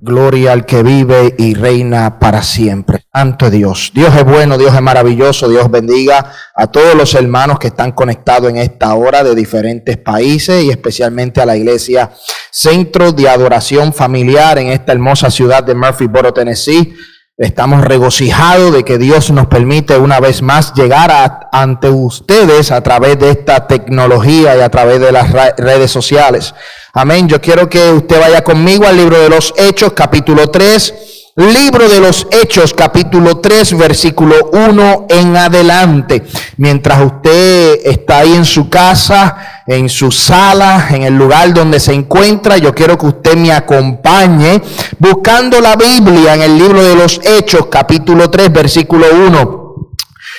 Gloria al que vive y reina para siempre. Santo Dios. Dios es bueno, Dios es maravilloso. Dios bendiga a todos los hermanos que están conectados en esta hora de diferentes países y especialmente a la iglesia Centro de Adoración Familiar en esta hermosa ciudad de Murphyboro, Tennessee. Estamos regocijados de que Dios nos permite una vez más llegar ante ustedes a través de esta tecnología y a través de las redes sociales. Amén. Yo quiero que usted vaya conmigo al libro de los Hechos, capítulo 3. Libro de los Hechos, capítulo 3, versículo 1 en adelante. Mientras usted está ahí en su casa, en su sala, en el lugar donde se encuentra, yo quiero que usted me acompañe buscando la Biblia en el libro de los Hechos, capítulo 3, versículo 1.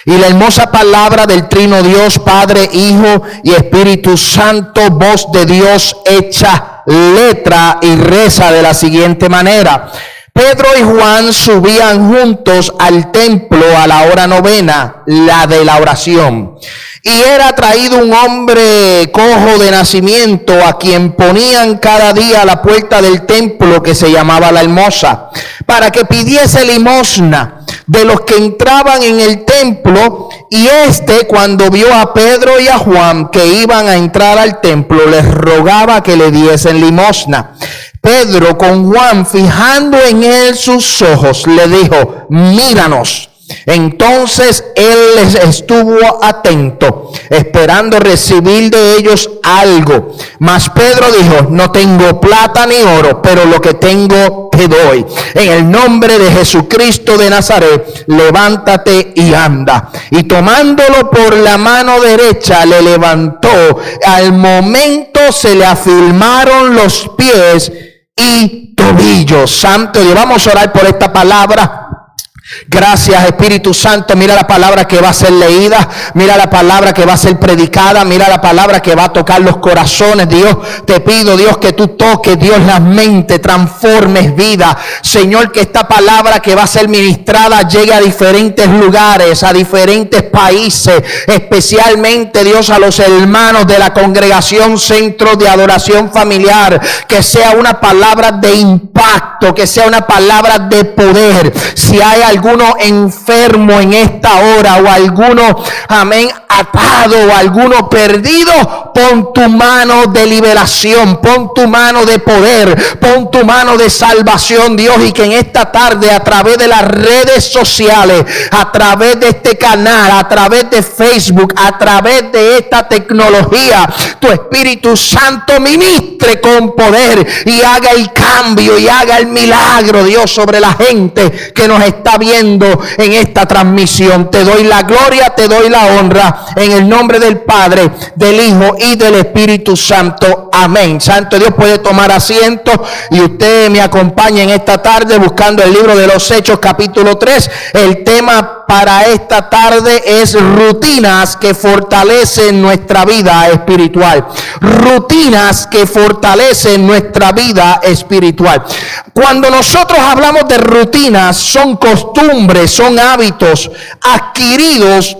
Y la hermosa palabra del Trino Dios, Padre, Hijo y Espíritu Santo, voz de Dios hecha letra y reza de la siguiente manera. Pedro y Juan subían juntos al templo a la hora novena, la de la oración. Y era traído un hombre cojo de nacimiento a quien ponían cada día a la puerta del templo que se llamaba la hermosa, para que pidiese limosna de los que entraban en el templo. Y este cuando vio a Pedro y a Juan que iban a entrar al templo, les rogaba que le diesen limosna. Pedro con Juan fijando en él sus ojos, le dijo, míranos. Entonces él les estuvo atento, esperando recibir de ellos algo. Mas Pedro dijo, no tengo plata ni oro, pero lo que tengo te doy. En el nombre de Jesucristo de Nazaret, levántate y anda. Y tomándolo por la mano derecha, le levantó. Al momento se le afirmaron los pies y tobillos. Santo Dios, vamos a orar por esta palabra. Gracias Espíritu Santo, mira la palabra que va a ser leída, mira la palabra que va a ser predicada, mira la palabra que va a tocar los corazones. Dios, te pido Dios que tú toques, Dios, la mente, transformes vida. Señor, que esta palabra que va a ser ministrada llegue a diferentes lugares, a diferentes países, especialmente Dios a los hermanos de la congregación Centro de Adoración Familiar. Que sea una palabra de impacto, que sea una palabra de poder. Si hay alguno enfermo en esta hora o alguno, amén, atado o alguno perdido, pon tu mano de liberación, pon tu mano de poder, pon tu mano de salvación, Dios, y que en esta tarde a través de las redes sociales, a través de este canal, a través de Facebook, a través de esta tecnología, tu Espíritu Santo ministre con poder y haga el cambio y haga el milagro, Dios, sobre la gente que nos está viendo en esta transmisión. Te doy la gloria, te doy la honra en el nombre del Padre, del Hijo y del Espíritu Santo. Amén. Santo Dios puede tomar asiento y usted me acompaña en esta tarde buscando el libro de los Hechos capítulo 3. El tema para esta tarde es rutinas que fortalecen nuestra vida espiritual. Rutinas que fortalecen nuestra vida espiritual. Cuando nosotros hablamos de rutinas, son costumbres, son hábitos adquiridos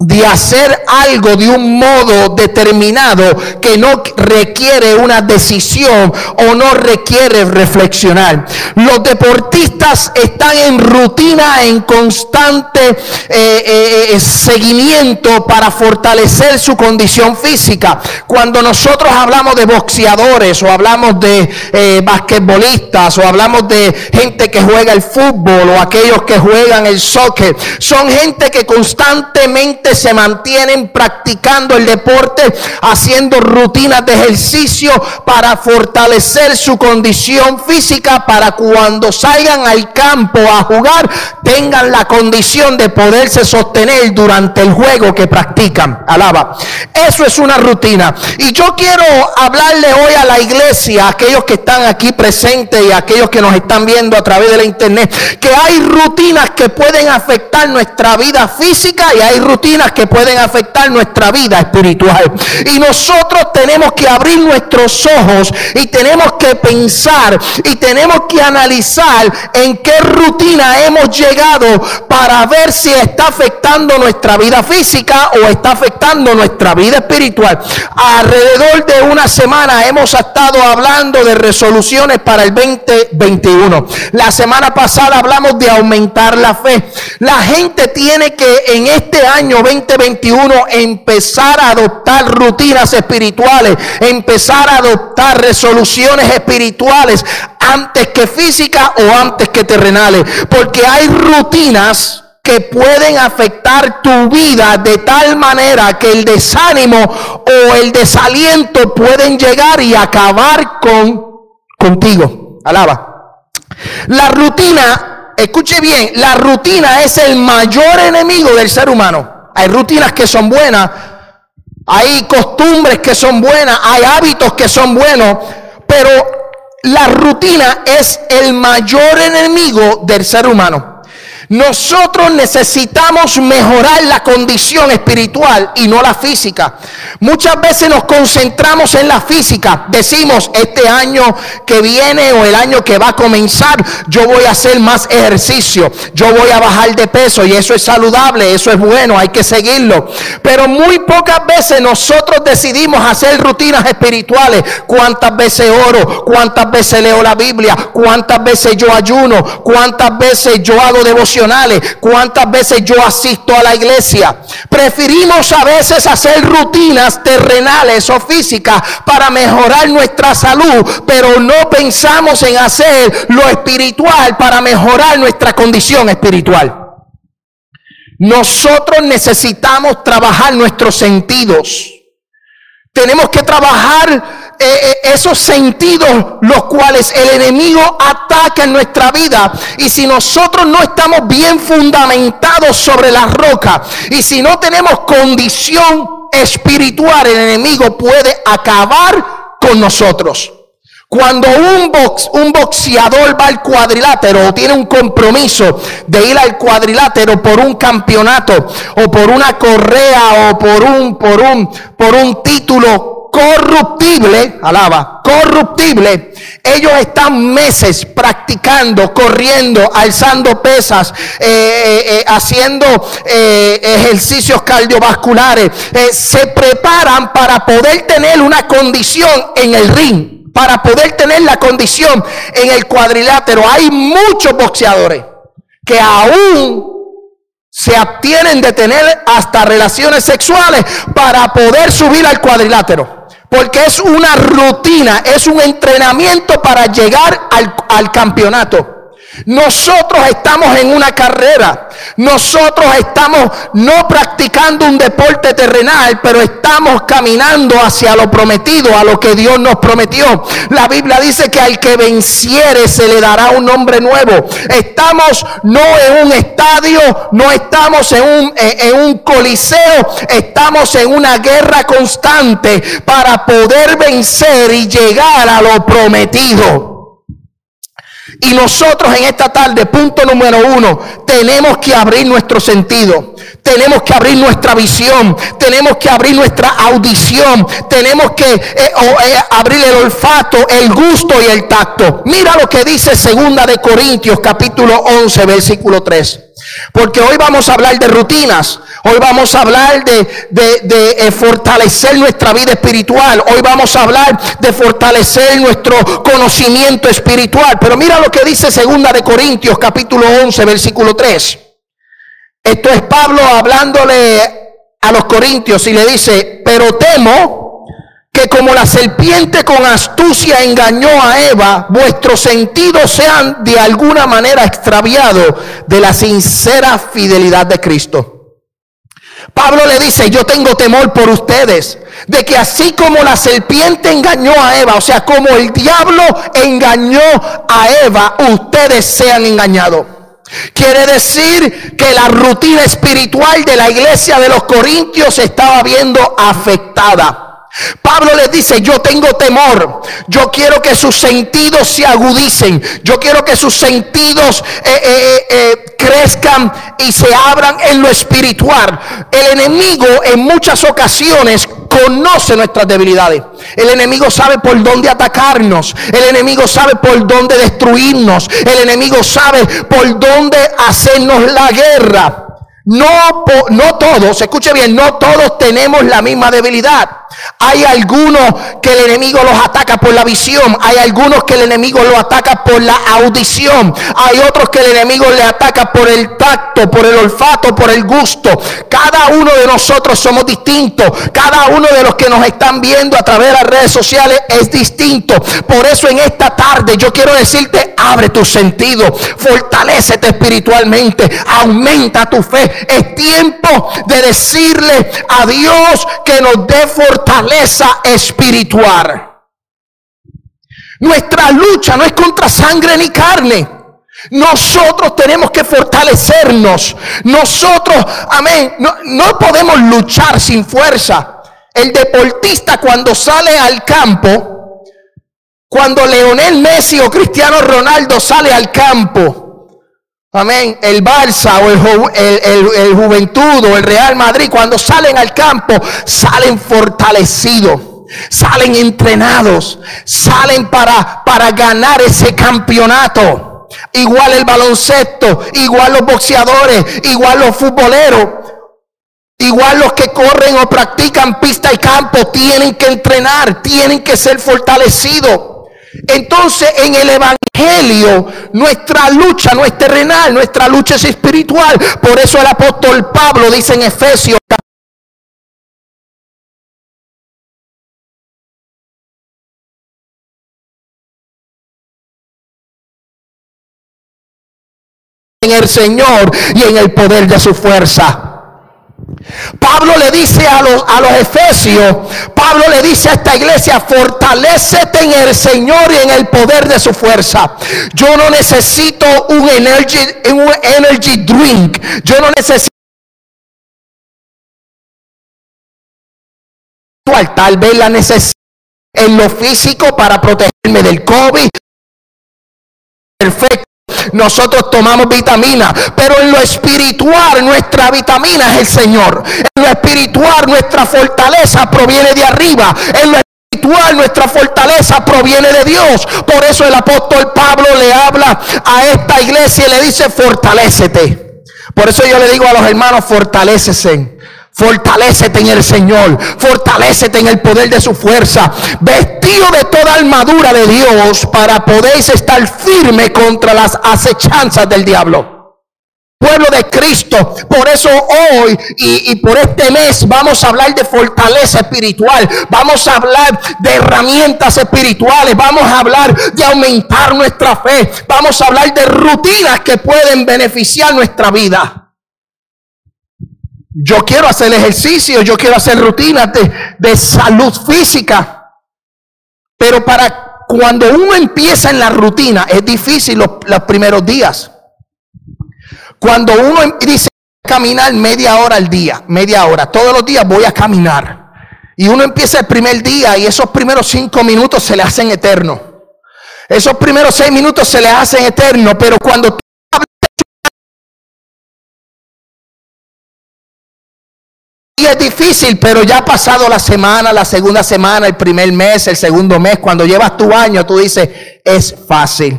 de hacer algo de un modo determinado que no requiere una decisión o no requiere reflexionar. Los deportistas están en rutina, en constante eh, eh, eh, seguimiento para fortalecer su condición física. Cuando nosotros hablamos de boxeadores o hablamos de basquetbolistas o hablamos de gente que juega el fútbol o aquellos que juegan el soccer, son gente que constantemente se mantienen practicando el deporte, haciendo rutinas de ejercicio para fortalecer su condición física, para cuando salgan al campo a jugar, tengan la condición de poderse sostener durante el juego que practican. Alaba. Eso es una rutina. Y yo quiero hablarle hoy a la iglesia, a aquellos que están aquí presentes y a aquellos que nos están viendo a través de la internet, que hay rutinas que pueden afectar nuestra vida física y hay rutinas que pueden afectar nuestra vida espiritual. Y nosotros tenemos que abrir nuestros ojos y tenemos que pensar y tenemos que analizar en qué rutina hemos llegado para ver si está afectando nuestra vida física o está afectando nuestra vida espiritual. Alrededor de una semana hemos estado hablando de resoluciones para el 2021. La semana pasada hablamos de aumentar la fe. La gente tiene que en este año 2021 empezar a adoptar rutinas espirituales, empezar a adoptar resoluciones espirituales antes que físicas o antes que terrenales, porque hay rutinas que pueden afectar tu vida de tal manera que el desánimo o el desaliento pueden llegar y acabar con contigo. Alaba. La rutina, escuche bien, la rutina es el mayor enemigo del ser humano. Hay rutinas que son buenas, hay costumbres que son buenas, hay hábitos que son buenos, pero la rutina es el mayor enemigo del ser humano. Nosotros necesitamos mejorar la condición espiritual y no la física. Muchas veces nos concentramos en la física. Decimos, este año que viene o el año que va a comenzar, yo voy a hacer más ejercicio, yo voy a bajar de peso y eso es saludable, eso es bueno, hay que seguirlo. Pero muy pocas veces nosotros decidimos hacer rutinas espirituales. ¿Cuántas veces oro? ¿Cuántas veces leo la Biblia? ¿Cuántas veces yo ayuno? ¿Cuántas veces yo hago devoción? Cuántas veces yo asisto a la iglesia. Preferimos a veces hacer rutinas terrenales o físicas para mejorar nuestra salud, pero no pensamos en hacer lo espiritual para mejorar nuestra condición espiritual. Nosotros necesitamos trabajar nuestros sentidos. Tenemos que trabajar eh, eh, esos sentidos los cuales el enemigo ataca en nuestra vida. Y si nosotros no estamos bien fundamentados sobre la roca y si no tenemos condición espiritual, el enemigo puede acabar con nosotros. Cuando un, box, un boxeador va al cuadrilátero o tiene un compromiso de ir al cuadrilátero por un campeonato o por una correa o por un, por un, por un título corruptible, alaba, corruptible, ellos están meses practicando, corriendo, alzando pesas, eh, eh, eh, haciendo ejercicios cardiovasculares, se preparan para poder tener una condición en el ring, para poder tener la condición en el cuadrilátero. Hay muchos boxeadores que aún se abstienen de tener hasta relaciones sexuales para poder subir al cuadrilátero. Porque es una rutina, es un entrenamiento para llegar al, al campeonato. Nosotros estamos en una carrera. Nosotros estamos no practicando un deporte terrenal, pero estamos caminando hacia lo prometido, a lo que Dios nos prometió. La Biblia dice que al que venciere se le dará un nombre nuevo. Estamos no en un estadio, no estamos en un, en un coliseo, estamos en una guerra constante para poder vencer y llegar a lo prometido. Y nosotros en esta tarde, punto número uno, tenemos que abrir nuestro sentido. Tenemos que abrir nuestra visión, tenemos que abrir nuestra audición, tenemos que eh, eh, abrir el olfato, el gusto y el tacto. Mira lo que dice segunda de Corintios capítulo 11 versículo 3. Porque hoy vamos a hablar de rutinas, hoy vamos a hablar de, eh, fortalecer nuestra vida espiritual, hoy vamos a hablar de fortalecer nuestro conocimiento espiritual. Pero mira lo que dice segunda de Corintios capítulo 11 versículo 3. Esto es Pablo hablándole a los corintios y le dice, pero temo que como la serpiente con astucia engañó a Eva, vuestros sentidos sean de alguna manera extraviados de la sincera fidelidad de Cristo. Pablo le dice, yo tengo temor por ustedes, de que así como la serpiente engañó a Eva, o sea, como el diablo engañó a Eva, ustedes sean engañados. Quiere decir que la rutina espiritual de la iglesia de los Corintios estaba viendo afectada. Pablo les dice, yo tengo temor, yo quiero que sus sentidos se agudicen, yo quiero que sus sentidos eh, eh, eh, crezcan y se abran en lo espiritual. El enemigo en muchas ocasiones conoce nuestras debilidades. El enemigo sabe por dónde atacarnos. El enemigo sabe por dónde destruirnos. El enemigo sabe por dónde hacernos la guerra. No, no todos, escuche bien, no todos tenemos la misma debilidad. Hay algunos que el enemigo los ataca por la visión. Hay algunos que el enemigo los ataca por la audición. Hay otros que el enemigo le ataca por el tacto, por el olfato, por el gusto. Cada uno de nosotros somos distintos. Cada uno de los que nos están viendo a través de las redes sociales es distinto. Por eso en esta tarde yo quiero decirte, abre tu sentido, fortalecete espiritualmente, aumenta tu fe. Es tiempo de decirle a Dios que nos dé fortaleza espiritual. Nuestra lucha no es contra sangre ni carne. Nosotros tenemos que fortalecernos. Nosotros, amén, no, no, podemos luchar sin fuerza. El deportista cuando sale al campo, cuando Leonel Messi o Cristiano Ronaldo sale al campo, Amén. El Barça o el, Juventud o el Real Madrid, cuando salen al campo, salen fortalecidos, salen entrenados, salen para, para ganar ese campeonato. Igual el baloncesto, igual los boxeadores, igual los futboleros. Igual los que corren o practican pista y campo tienen que entrenar, tienen que ser fortalecidos. Entonces en el Evangelio nuestra lucha no es terrenal, nuestra lucha es espiritual. Por eso el apóstol Pablo dice en Efesios en el Señor y en el poder de su fuerza. Pablo le dice a los, a los efesios, Pablo le dice a esta iglesia, fortalecete en el Señor y en el poder de su fuerza. Yo no necesito un energy, un energy drink. Yo no necesito tal vez la necesidad en lo físico para protegerme del COVID. Perfecto nosotros tomamos vitamina, pero en lo espiritual nuestra vitamina es el Señor. En lo espiritual nuestra fortaleza proviene de arriba. En lo espiritual nuestra fortaleza proviene de Dios. Por eso el apóstol Pablo le habla a esta iglesia y le dice, fortalécete. Por eso yo le digo a los hermanos, fortalecesen. Fortalécete en el Señor. Fortalécete en el poder de su fuerza. Vestido de toda armadura de Dios para podéis estar firme contra las acechanzas del diablo pueblo de Cristo. Por eso hoy y, por este mes vamos a hablar de fortaleza espiritual. Vamos a hablar de herramientas espirituales. Vamos a hablar de aumentar nuestra fe. Vamos a hablar de rutinas que pueden beneficiar nuestra vida. Yo quiero hacer ejercicio, yo quiero hacer rutinas de, salud física. Pero para cuando uno empieza en la rutina, es difícil los, los primeros días. Cuando uno em, dice caminar media hora al día, media hora, todos los días voy a caminar. Y uno empieza el primer día y esos primeros cinco minutos se le hacen eternos. Esos primeros seis minutos se le hacen eternos, pero cuando es difícil, pero ya ha pasado la semana, la segunda semana, el primer mes, el segundo mes, cuando llevas tu año, tú dices, es fácil.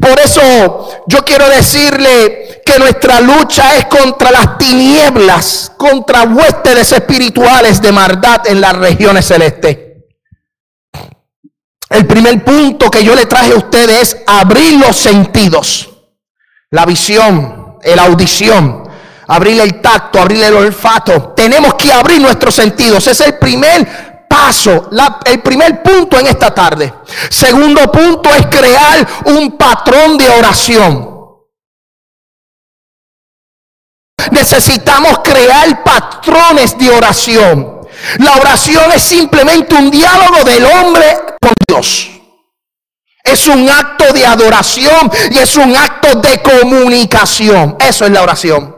Por eso yo quiero decirle que nuestra lucha es contra las tinieblas, contra huéspedes espirituales de maldad en las regiones celestes. El primer punto que yo le traje a ustedes es abrir los sentidos, la visión, la audición, abrir el tacto, abrir el olfato. Tenemos que abrir nuestros sentidos. Es el primer paso, el primer punto en esta tarde. Segundo punto es crear un patrón de oración. Necesitamos crear patrones de oración. La oración es simplemente un diálogo del hombre con Dios. Es un acto de adoración y es un acto de comunicación. Eso es la oración.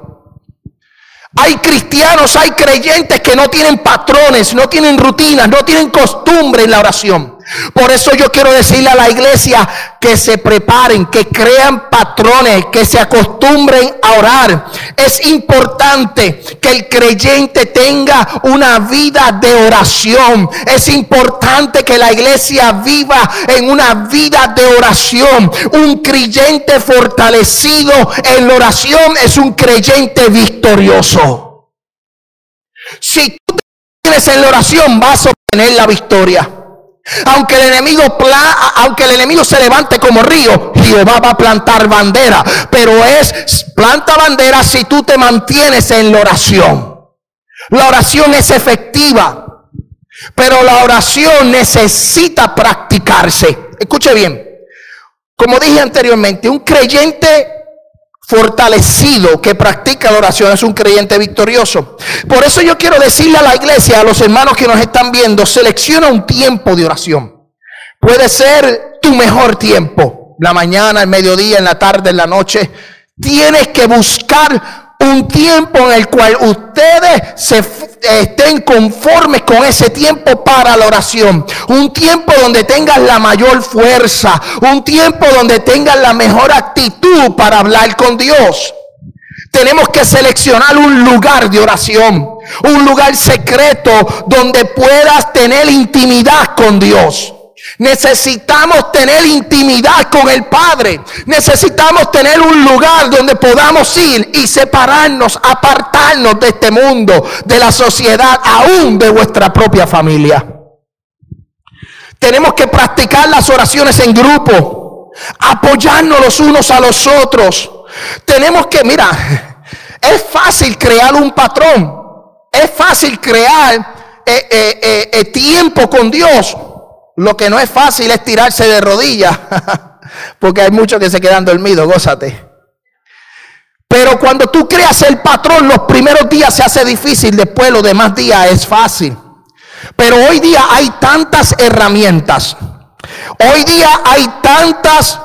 Hay cristianos, hay creyentes que no tienen patrones, no tienen rutinas, no tienen costumbre en la oración. Por eso yo quiero decirle a la iglesia que se preparen, que crean patrones, que se acostumbren a orar. Es importante que el creyente tenga una vida de oración. Es importante que la iglesia viva en una vida de oración. Un creyente fortalecido en la oración es un creyente victorioso. Si tú tienes en la oración vas a obtener la victoria. Aunque el enemigo aunque el enemigo se levante como río, Jehová va a plantar bandera, pero es planta bandera si tú te mantienes en la oración. La oración es efectiva, pero la oración necesita practicarse. Escuche bien. Como dije anteriormente, un creyente fortalecido que practica la oración es un creyente victorioso. Por eso yo quiero decirle a la iglesia, a los hermanos que nos están viendo, selecciona un tiempo de oración. Puede ser tu mejor tiempo, la mañana, el mediodía, en la tarde, en la noche. Tienes que buscar un tiempo en el cual ustedes se estén conformes con ese tiempo para la oración. Un tiempo donde tengan la mayor fuerza. Un tiempo donde tengan la mejor actitud para hablar con Dios. Tenemos que seleccionar un lugar de oración. Un lugar secreto donde puedas tener intimidad con Dios. Necesitamos tener intimidad con el Padre. Necesitamos tener un lugar donde podamos ir y separarnos, apartarnos de este mundo, de la sociedad, aún de vuestra propia familia. Tenemos que practicar las oraciones en grupo, apoyarnos los unos a los otros. Tenemos que, mira, es fácil crear un patrón. Es fácil crear eh, eh, eh, tiempo con Dios. Lo que no es fácil es tirarse de rodillas, porque hay muchos que se quedan dormidos, gózate. Pero cuando tú creas el patrón, los primeros días se hace difícil, después los demás días es fácil. Pero hoy día hay tantas herramientas. Hoy día hay tantas,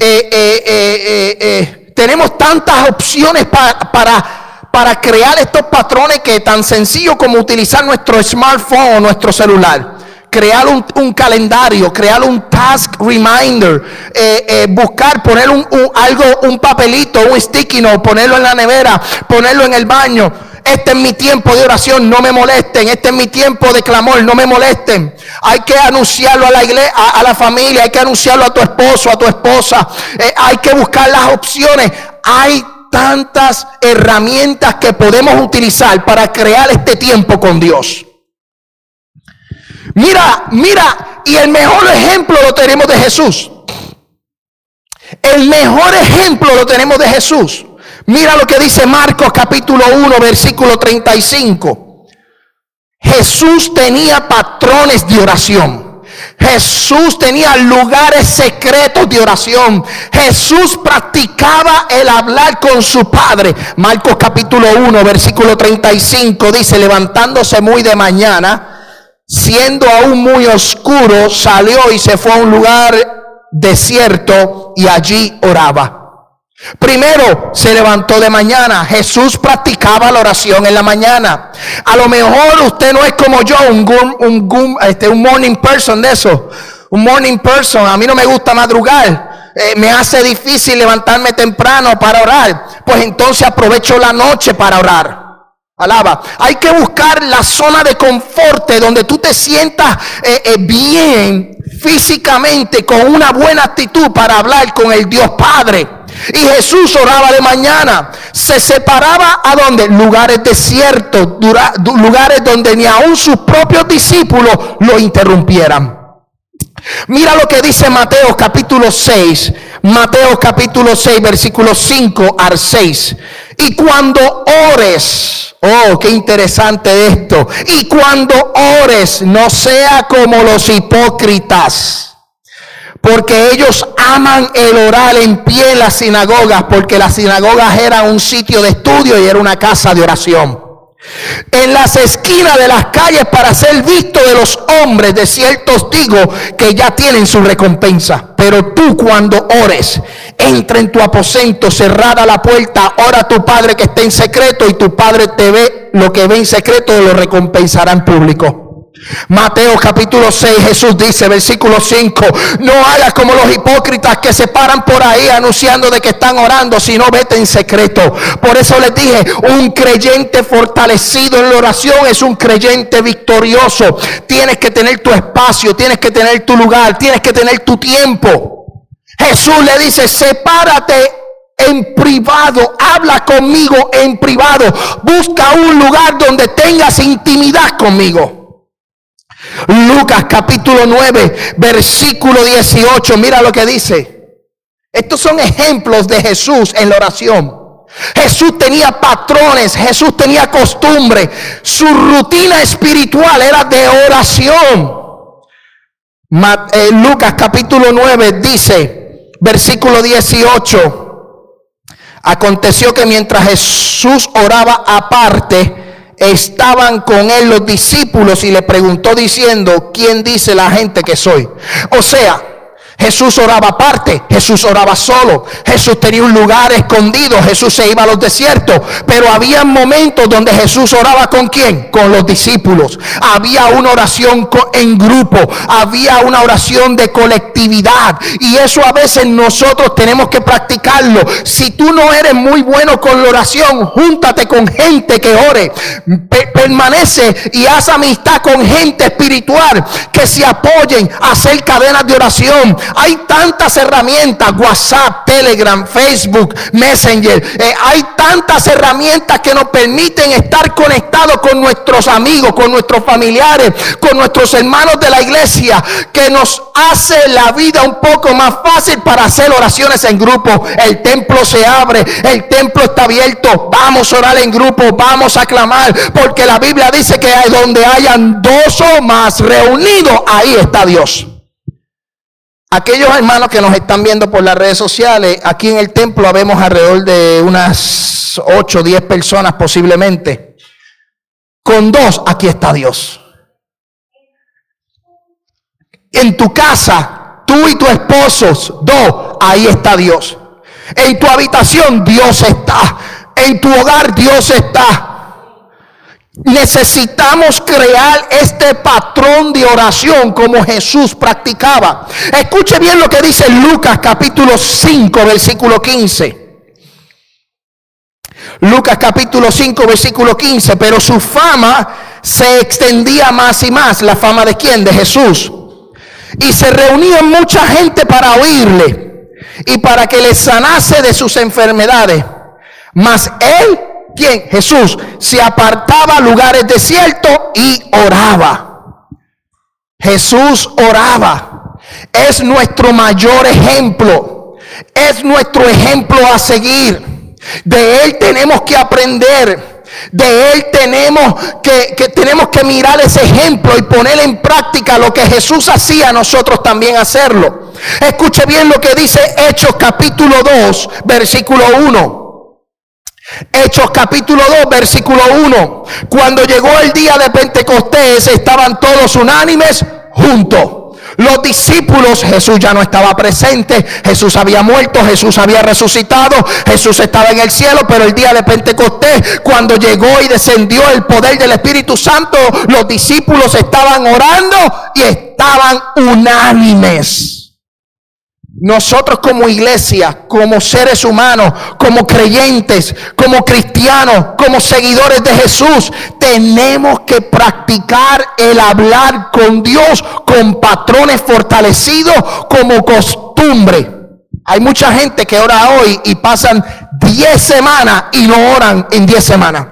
eh, eh, eh, tenemos tantas opciones para, para, para crear estos patrones que tan sencillo como utilizar nuestro smartphone o nuestro celular crear un, calendario, crear un task reminder, eh, eh, buscar, poner un, algo, un papelito, un sticky note, ponerlo en la nevera, ponerlo en el baño. Este es mi tiempo de oración, no me molesten. Este es mi tiempo de clamor, no me molesten. Hay que anunciarlo a la iglesia, a, la familia, hay que anunciarlo a tu esposo, a tu esposa. Eh, hay que buscar las opciones. Hay tantas herramientas que podemos utilizar para crear este tiempo con Dios. Mira, mira, y el mejor ejemplo lo tenemos de Jesús. El mejor ejemplo lo tenemos de Jesús. Mira lo que dice Marcos capítulo 1, versículo 35. Jesús tenía patrones de oración. Jesús tenía lugares secretos de oración. Jesús practicaba el hablar con su Padre. Marcos capítulo 1, versículo 35 dice, levantándose muy de mañana, siendo aún muy oscuro, salió y se fue a un lugar desierto y allí oraba. Primero se levantó de mañana. Jesús practicaba la oración en la mañana. A lo mejor usted no es como yo, un, un, este, un morning person de eso. Un morning person. A mí no me gusta madrugar. Eh, me hace difícil levantarme temprano para orar. Pues entonces aprovecho la noche para orar. Alaba. Hay que buscar la zona de confort donde tú te sientas eh, eh, bien físicamente con una buena actitud para hablar con el Dios Padre. Y Jesús oraba de mañana. Se separaba a donde? Lugares desiertos, lugares donde ni aun sus propios discípulos lo interrumpieran. Mira lo que dice Mateo capítulo 6. Mateo capítulo 6, versículo 5 al 6. Y cuando ores, oh, qué interesante esto. Y cuando ores, no sea como los hipócritas. Porque ellos aman el orar en pie en las sinagogas, porque las sinagogas eran un sitio de estudio y era una casa de oración. En las esquinas de las calles para ser visto de los hombres, de ciertos digo que ya tienen su recompensa Pero tú cuando ores, entra en tu aposento, cerrada la puerta, ora a tu Padre que esté en secreto y tu Padre te ve lo que ve en secreto, lo recompensará en público. Mateo capítulo 6, Jesús dice, versículo 5, no hagas como los hipócritas que se paran por ahí anunciando de que están orando, sino vete en secreto. Por eso les dije, un creyente fortalecido en la oración es un creyente victorioso. Tienes que tener tu espacio, tienes que tener tu lugar, tienes que tener tu tiempo. Jesús le dice, sepárate en privado, habla conmigo en privado, busca un lugar donde tengas intimidad conmigo. Lucas capítulo 9, versículo 18. Mira lo que dice. Estos son ejemplos de Jesús en la oración. Jesús tenía patrones, Jesús tenía costumbre. Su rutina espiritual era de oración. Eh, Lucas capítulo 9 dice, versículo 18. Aconteció que mientras Jesús oraba aparte, estaban con él los discípulos y le preguntó diciendo, ¿quién dice la gente que soy? O sea, Jesús oraba aparte, Jesús oraba solo, Jesús tenía un lugar escondido, Jesús se iba a los desiertos, pero había momentos donde Jesús oraba con quién? Con los discípulos. Había una oración en grupo, había una oración de colectividad y eso a veces nosotros tenemos que practicarlo. Si tú no eres muy bueno con la oración, júntate con gente que ore, permanece y haz amistad con gente espiritual que se apoyen a hacer cadenas de oración hay tantas herramientas, WhatsApp, Telegram, Facebook, Messenger. Eh, hay tantas herramientas que nos permiten estar conectados con nuestros amigos, con nuestros familiares, con nuestros hermanos de la iglesia, que nos hace la vida un poco más fácil para hacer oraciones en grupo. El templo se abre, el templo está abierto. Vamos a orar en grupo, vamos a clamar, porque la Biblia dice que donde hayan dos o más reunidos, ahí está Dios. Aquellos hermanos que nos están viendo por las redes sociales, aquí en el templo habemos alrededor de unas 8 o 10 personas posiblemente. Con dos, aquí está Dios. En tu casa, tú y tu esposo, dos, ahí está Dios. En tu habitación, Dios está. En tu hogar, Dios está. Necesitamos crear este patrón de oración como Jesús practicaba. Escuche bien lo que dice Lucas capítulo 5 versículo 15. Lucas capítulo 5 versículo 15, pero su fama se extendía más y más. ¿La fama de quién? De Jesús. Y se reunía mucha gente para oírle y para que le sanase de sus enfermedades. Mas él ¿Quién? Jesús se apartaba a lugares desiertos y oraba. Jesús oraba. Es nuestro mayor ejemplo. Es nuestro ejemplo a seguir. De Él tenemos que aprender. De Él tenemos que, tenemos que mirar ese ejemplo y poner en práctica lo que Jesús hacía, nosotros también hacerlo. Escuche bien lo que dice Hechos capítulo 2, versículo 1. Hechos capítulo 2, versículo 1. Cuando llegó el día de Pentecostés, estaban todos unánimes juntos. Los discípulos, Jesús ya no estaba presente, Jesús había muerto, Jesús había resucitado, Jesús estaba en el cielo, pero el día de Pentecostés, cuando llegó y descendió el poder del Espíritu Santo, los discípulos estaban orando y estaban unánimes. Nosotros como iglesia, como seres humanos, como creyentes, como cristianos, como seguidores de Jesús, tenemos que practicar el hablar con Dios con patrones fortalecidos como costumbre. Hay mucha gente que ora hoy y pasan 10 semanas y no oran en 10 semanas.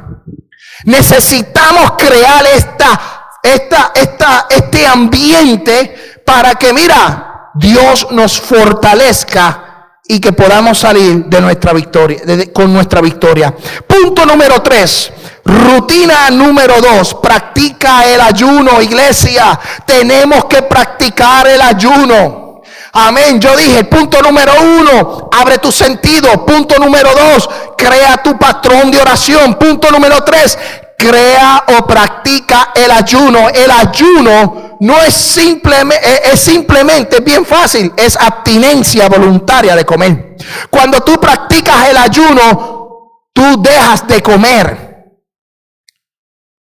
Necesitamos crear esta, esta, esta, este ambiente para que, mira, Dios nos fortalezca y que podamos salir de nuestra victoria, con nuestra victoria. Punto número tres. Rutina número dos, practica el ayuno, iglesia. Tenemos que practicar el ayuno. Amén. Yo dije, punto número uno, abre tu sentido. Punto número dos, crea tu patrón de oración. Punto número tres, crea o practica el ayuno. El ayuno no es simplemente, es simplemente bien fácil, es abstinencia voluntaria de comer. Cuando tú practicas el ayuno, tú dejas de comer.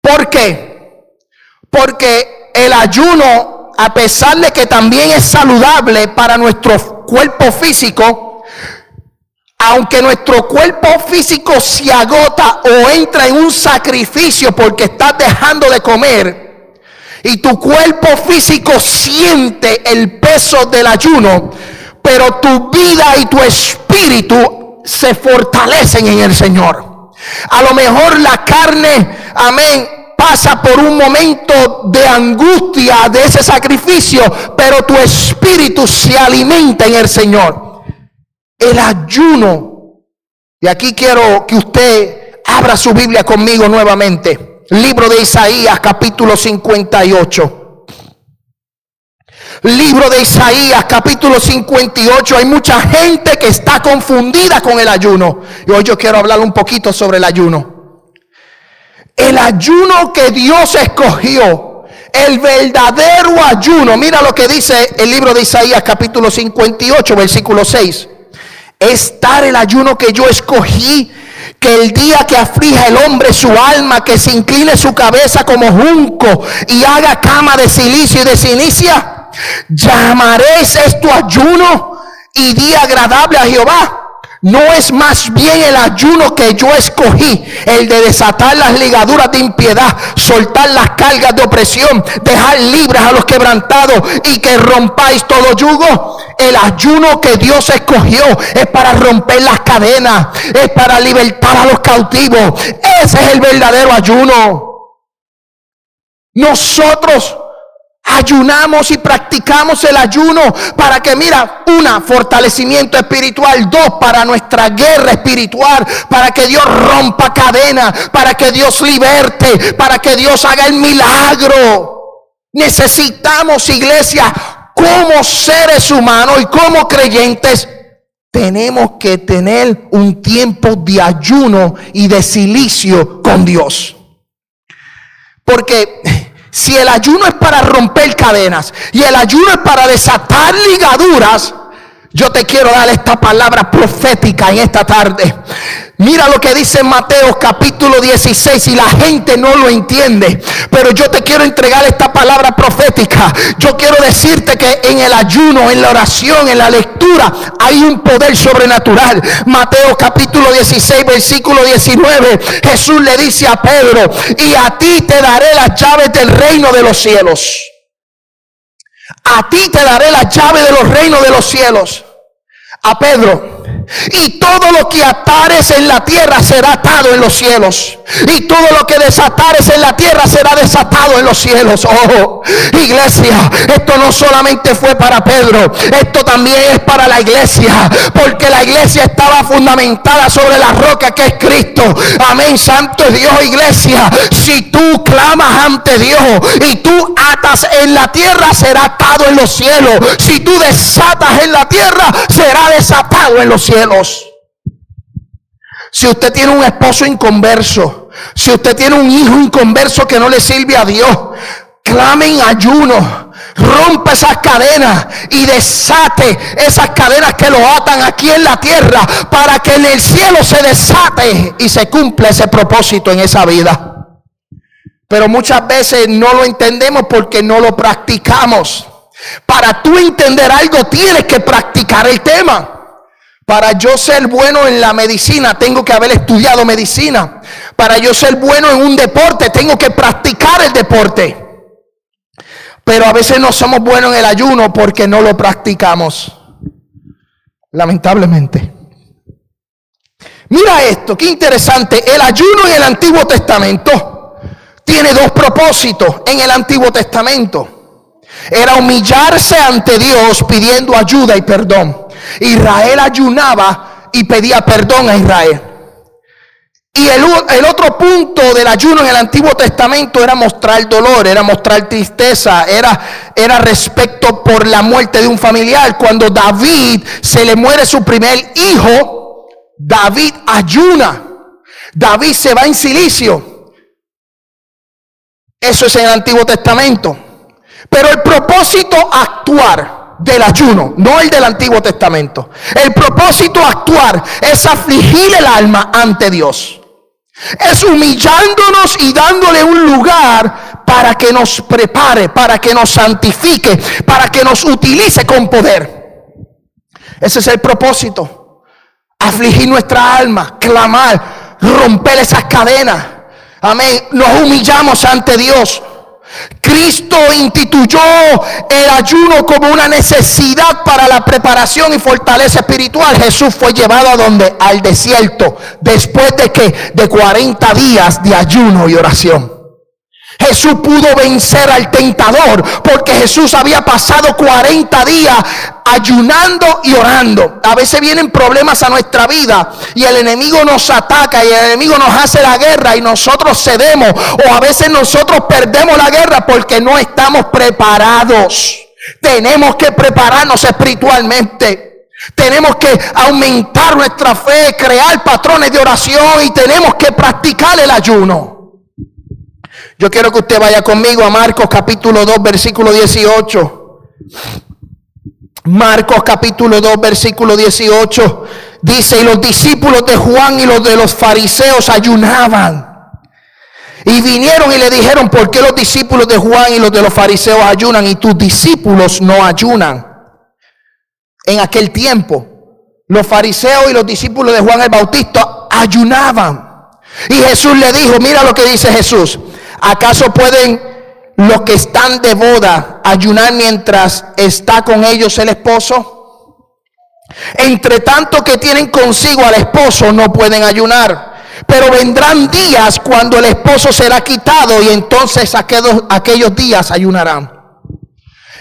¿Por qué? Porque el ayuno, a pesar de que también es saludable para nuestro cuerpo físico, aunque nuestro cuerpo físico se agota o entra en un sacrificio porque estás dejando de comer y tu cuerpo físico siente el peso del ayuno, pero tu vida y tu espíritu se fortalecen en el Señor. A lo mejor la carne, amén, pasa por un momento de angustia de ese sacrificio, pero tu espíritu se alimenta en el Señor el ayuno. Y aquí quiero que usted abra su Biblia conmigo nuevamente. Libro de Isaías, capítulo 58. Libro de Isaías, capítulo 58. Hay mucha gente que está confundida con el ayuno. Y hoy yo quiero hablar un poquito sobre el ayuno. El ayuno que Dios escogió. El verdadero ayuno. Mira lo que dice el libro de Isaías, capítulo 58, versículo 6 es dar el ayuno que yo escogí. Que el día que aflija el hombre su alma, que se incline su cabeza como junco y haga cama de silicio y de cinicia, llamaréis esto ayuno y día agradable a Jehová. No es más bien el ayuno que yo escogí, el de desatar las ligaduras de impiedad, soltar las cargas de opresión, dejar libres a los quebrantados y que rompáis todo yugo. El ayuno que Dios escogió es para romper las cadenas, es para libertar a los cautivos. Ese es el verdadero ayuno. Nosotros ayunamos y practicamos el ayuno para que, mira, una, fortalecimiento espiritual, dos, para nuestra guerra espiritual, para que Dios rompa cadenas, para que Dios liberte, para que Dios haga el milagro. Necesitamos, iglesia, como seres humanos y como creyentes, tenemos que tener un tiempo de ayuno y de silicio con Dios. Porque si el ayuno es para romper cadenas y el ayuno es para desatar ligaduras, yo te quiero dar esta palabra profética en esta tarde. Mira lo que dice Mateo capítulo 16 y la gente no lo entiende. Pero yo te quiero entregar esta palabra profética. Yo quiero decirte que en el ayuno, en la oración, en la lectura, hay un poder sobrenatural. Mateo capítulo 16, versículo 19. Jesús le dice a Pedro, y a ti te daré las llaves del reino de los cielos. A ti te daré la llave de los reinos de los cielos. A Pedro. Y todo lo que atares en la tierra será atado en los cielos. Y todo lo que desatares en la tierra será desatado en los cielos. Oh, iglesia, esto no solamente fue para Pedro, esto también es para la iglesia. Porque la iglesia estaba fundamentada sobre la roca que es Cristo. Amén, santo Dios, iglesia. Si tú clamas ante Dios y tú atas en la tierra, será atado en los cielos. Si tú desatas en la tierra, será desatado en los cielos. Si usted tiene un esposo inconverso, si usted tiene un hijo inconverso que no le sirve a Dios, clame en ayuno. Rompe esas cadenas y desate esas cadenas que lo atan aquí en la tierra para que en el cielo se desate y se cumpla ese propósito en esa vida. Pero muchas veces no lo entendemos porque no lo practicamos. Para tú entender algo tienes que practicar el tema. Para yo ser bueno en la medicina, tengo que haber estudiado medicina. Para yo ser bueno en un deporte, tengo que practicar el deporte. Pero a veces no somos buenos en el ayuno porque no lo practicamos. Lamentablemente. Mira esto, qué interesante. El ayuno en el Antiguo Testamento tiene dos propósitos en el Antiguo Testamento. Era humillarse ante Dios pidiendo ayuda y perdón. Israel ayunaba y pedía perdón a Israel. Y el, el, otro punto del ayuno en el Antiguo Testamento era mostrar dolor, era mostrar tristeza, era, era respecto por la muerte de un familiar. Cuando David se le muere su primer hijo, David ayuna. David se va en silicio. Eso es en el Antiguo Testamento. Pero el propósito actuar del ayuno, no el del Antiguo Testamento. El propósito actuar es afligir el alma ante Dios. Es humillándonos y dándole un lugar para que nos prepare, para que nos santifique, para que nos utilice con poder. Ese es el propósito. Afligir nuestra alma, clamar, romper esas cadenas. Amén. Nos humillamos ante Dios. Cristo instituyó el ayuno como una necesidad para la preparación y fortaleza espiritual. Jesús fue llevado a donde? Al desierto, después de que de 40 días de ayuno y oración. Jesús pudo vencer al tentador porque Jesús había pasado 40 días ayunando y orando. A veces vienen problemas a nuestra vida y el enemigo nos ataca y el enemigo nos hace la guerra y nosotros cedemos o a veces nosotros perdemos la guerra porque no estamos preparados. Tenemos que prepararnos espiritualmente. Tenemos que aumentar nuestra fe, crear patrones de oración y tenemos que practicar el ayuno. Yo quiero que usted vaya conmigo a Marcos capítulo 2, versículo 18. Marcos capítulo 2, versículo 18. Dice, y los discípulos de Juan y los de los fariseos ayunaban. Y vinieron y le dijeron, ¿por qué los discípulos de Juan y los de los fariseos ayunan y tus discípulos no ayunan? En aquel tiempo, los fariseos y los discípulos de Juan el Bautista ayunaban. Y Jesús le dijo, mira lo que dice Jesús, ¿Acaso pueden los que están de boda ayunar mientras está con ellos el esposo? Entre tanto que tienen consigo al esposo no pueden ayunar. Pero vendrán días cuando el esposo será quitado y entonces aquellos, días ayunarán.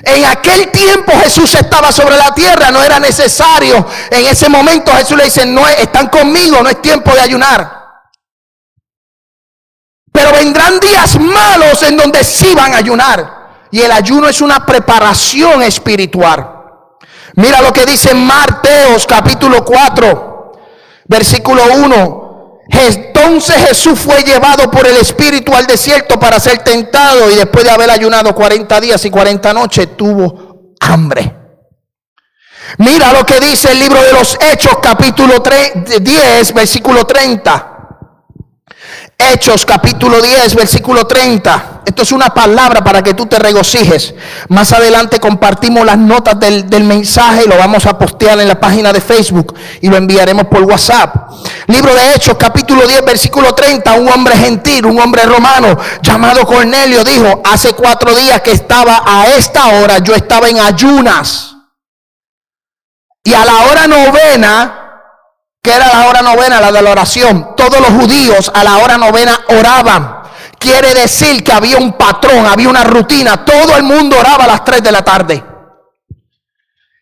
En aquel tiempo Jesús estaba sobre la tierra, no era necesario. En ese momento Jesús le dice, no están conmigo, no es tiempo de ayunar. Vendrán días malos en donde sí van a ayunar. Y el ayuno es una preparación espiritual. Mira lo que dice Marteos capítulo 4, versículo 1. Entonces Jesús fue llevado por el Espíritu al desierto para ser tentado y después de haber ayunado 40 días y 40 noches tuvo hambre. Mira lo que dice el libro de los Hechos capítulo 3, 10, versículo 30. Hechos capítulo 10, versículo 30. Esto es una palabra para que tú te regocijes. Más adelante compartimos las notas del, mensaje y lo vamos a postear en la página de Facebook y lo enviaremos por WhatsApp. Libro de Hechos capítulo 10, versículo 30. Un hombre gentil, un hombre romano llamado Cornelio dijo, hace cuatro días que estaba a esta hora, yo estaba en ayunas. Y a la hora novena que era la hora novena, la de la oración. Todos los judíos a la hora novena oraban. Quiere decir que había un patrón, había una rutina. Todo el mundo oraba a las 3 de la tarde.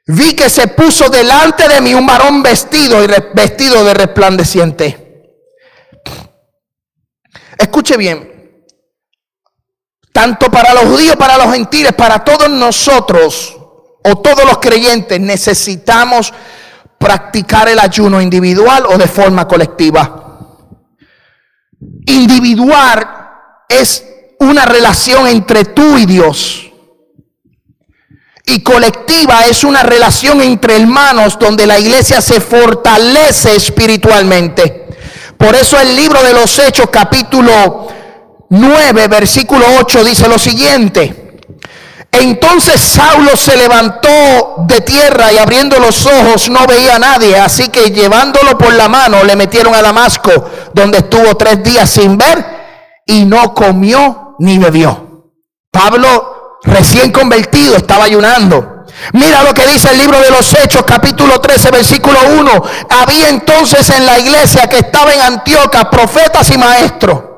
Vi que se puso delante de mí un varón vestido y vestido de resplandeciente. Escuche bien. Tanto para los judíos, para los gentiles, para todos nosotros o todos los creyentes necesitamos practicar el ayuno individual o de forma colectiva. Individual es una relación entre tú y Dios. Y colectiva es una relación entre hermanos donde la iglesia se fortalece espiritualmente. Por eso el libro de los Hechos capítulo 9 versículo 8 dice lo siguiente. Entonces Saulo se levantó de tierra y abriendo los ojos no veía a nadie, así que llevándolo por la mano le metieron a Damasco, donde estuvo tres días sin ver y no comió ni bebió. Pablo, recién convertido, estaba ayunando. Mira lo que dice el libro de los Hechos, capítulo 13, versículo 1. Había entonces en la iglesia que estaba en Antioquia profetas y maestros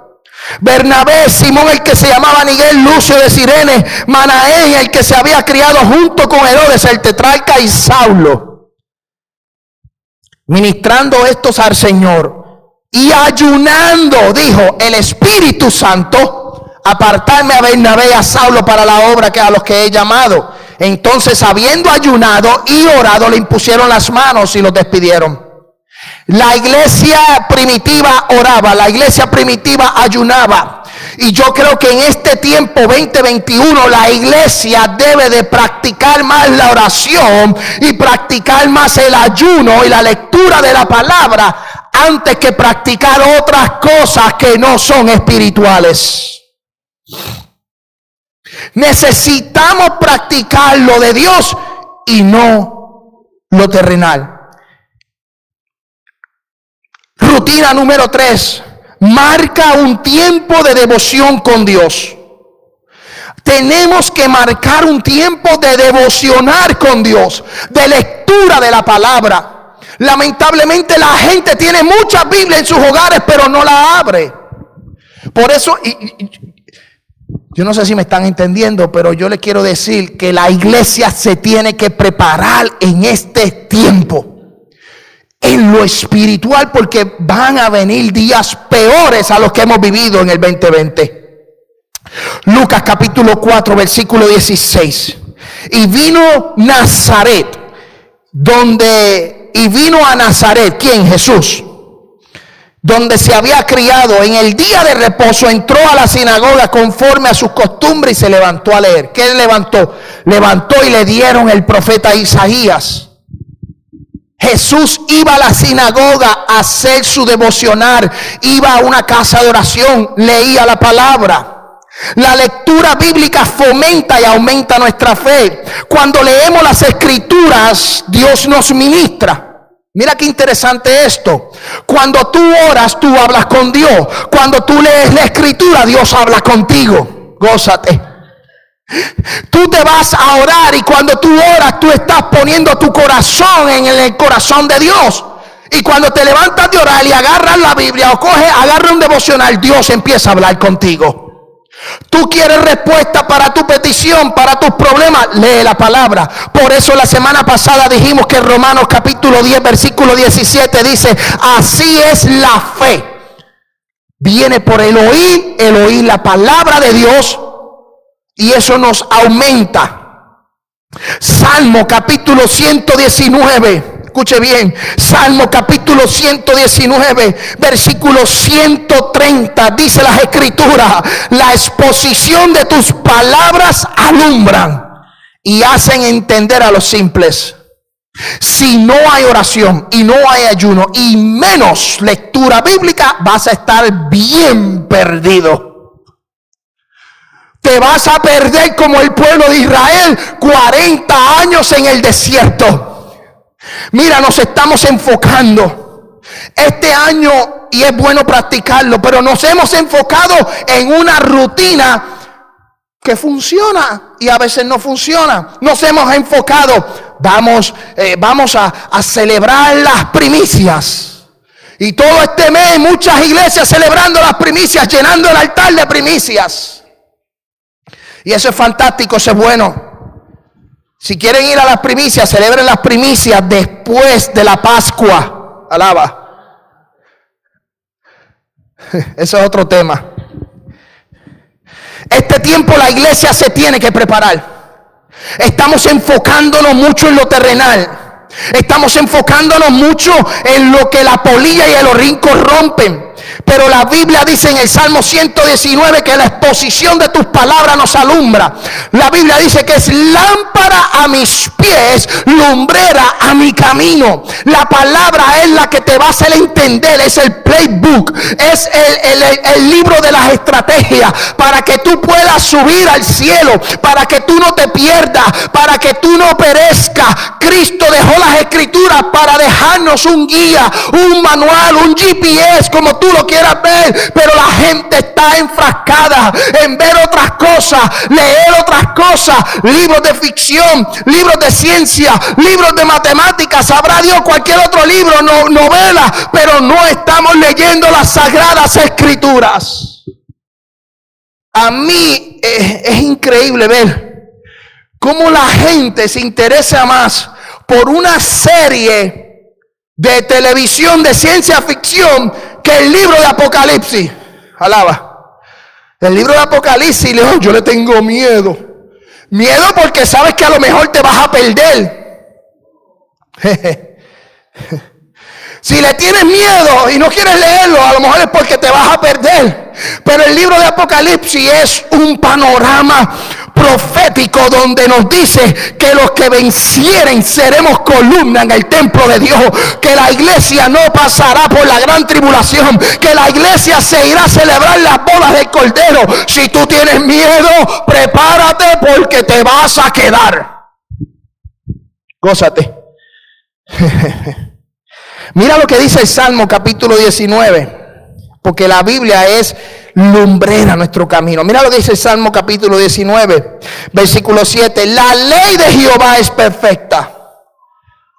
Bernabé, Simón el que se llamaba Miguel, Lucio de Sirene, Manaén el que se había criado junto con Herodes el tetrarca y Saulo. Ministrando estos al Señor y ayunando, dijo el Espíritu Santo, apartarme a Bernabé y a Saulo para la obra que a los que he llamado. Entonces, habiendo ayunado y orado, le impusieron las manos y los despidieron. La iglesia primitiva oraba, la iglesia primitiva ayunaba. Y yo creo que en este tiempo 2021 la iglesia debe de practicar más la oración y practicar más el ayuno y la lectura de la palabra antes que practicar otras cosas que no son espirituales. Necesitamos practicar lo de Dios y no lo terrenal. Rutina número tres. Marca un tiempo de devoción con Dios. Tenemos que marcar un tiempo de devocionar con Dios, de lectura de la palabra. Lamentablemente la gente tiene mucha Biblia en sus hogares, pero no la abre. Por eso, yo no sé si me están entendiendo, pero yo le quiero decir que la iglesia se tiene que preparar en este tiempo en lo espiritual porque van a venir días peores a los que hemos vivido en el 2020. Lucas capítulo 4 versículo 16. Y vino Nazaret, donde, y vino a Nazaret, ¿quién? Jesús, donde se había criado. En el día de reposo entró a la sinagoga conforme a sus costumbres y se levantó a leer. ¿Qué levantó? Levantó y le dieron el profeta Isaías. Jesús iba a la sinagoga a hacer su devocionar, iba a una casa de oración, leía la palabra. La lectura bíblica fomenta y aumenta nuestra fe. Cuando leemos las escrituras, Dios nos ministra. Mira qué interesante esto. Cuando tú oras, tú hablas con Dios. Cuando tú lees la escritura, Dios habla contigo. Gózate. Tú te vas a orar y cuando tú oras, tú estás poniendo tu corazón en el corazón de Dios. Y cuando te levantas de orar y agarras la Biblia o coges, agarra un devocional, Dios empieza a hablar contigo. Tú quieres respuesta para tu petición, para tus problemas, lee la palabra. Por eso la semana pasada dijimos que Romanos capítulo 10, versículo 17 dice, así es la fe. Viene por el oír, el oír la palabra de Dios y eso nos aumenta. Salmo capítulo 119. Escuche bien, Salmo capítulo 119, versículo 130, dice las escrituras, la exposición de tus palabras alumbran y hacen entender a los simples. Si no hay oración y no hay ayuno y menos lectura bíblica, vas a estar bien perdido te vas a perder como el pueblo de Israel 40 años en el desierto. Mira, nos estamos enfocando. Este año, y es bueno practicarlo, pero nos hemos enfocado en una rutina que funciona y a veces no funciona. Nos hemos enfocado, vamos, eh, vamos a, a celebrar las primicias. Y todo este mes muchas iglesias celebrando las primicias, llenando el altar de primicias. Y eso es fantástico, eso es bueno. Si quieren ir a las primicias, celebren las primicias después de la Pascua. Alaba. Eso es otro tema. Este tiempo la iglesia se tiene que preparar. Estamos enfocándonos mucho en lo terrenal. Estamos enfocándonos mucho en lo que la polilla y el orín corrompen. Pero la Biblia dice en el Salmo 119 que la exposición de tus palabras nos alumbra. La Biblia dice que es lámpara a mis pies, lumbrera a mi camino. La palabra es la que te va a hacer entender, es el playbook, es el, el libro de las estrategias para que tú puedas subir al cielo, para que tú no te pierdas, para que tú no perezcas. Cristo dejó las escrituras para dejarnos un guía, un manual, un GPS, como tú lo quieras ver, pero la gente está enfrascada en ver otras cosas, leer otras cosas, libros de ficción, libros de ciencia, libros de matemáticas, sabrá Dios cualquier otro libro, no, novela, pero no estamos leyendo las sagradas escrituras. A mí es, es increíble ver cómo la gente se interesa más por una serie de televisión de ciencia ficción que el libro de Apocalipsis. Alaba. El libro de Apocalipsis, yo le tengo miedo. Miedo porque sabes que a lo mejor te vas a perder. Si le tienes miedo y no quieres leerlo, a lo mejor es porque te vas a perder. Pero el libro de Apocalipsis es un panorama profético donde nos dice que los que vencieren seremos columna en el templo de Dios, que la iglesia no pasará por la gran tribulación, que la iglesia se irá a celebrar las bodas del Cordero. Si tú tienes miedo, prepárate porque te vas a quedar. Gózate. Mira lo que dice el Salmo capítulo 19, porque la Biblia es lumbrera nuestro camino. Mira lo que dice el Salmo capítulo 19, versículo 7. La ley de Jehová es perfecta.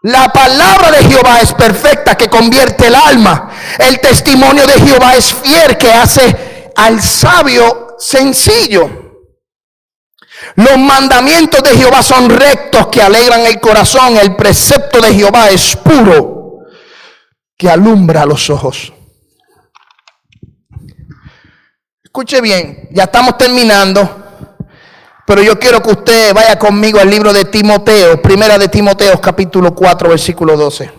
La palabra de Jehová es perfecta que convierte el alma. El testimonio de Jehová es fiel que hace al sabio sencillo. Los mandamientos de Jehová son rectos que alegran el corazón. El precepto de Jehová es puro que alumbra los ojos. Escuche bien, ya estamos terminando, pero yo quiero que usted vaya conmigo al libro de Timoteo, primera de Timoteo, capítulo 4, versículo 12.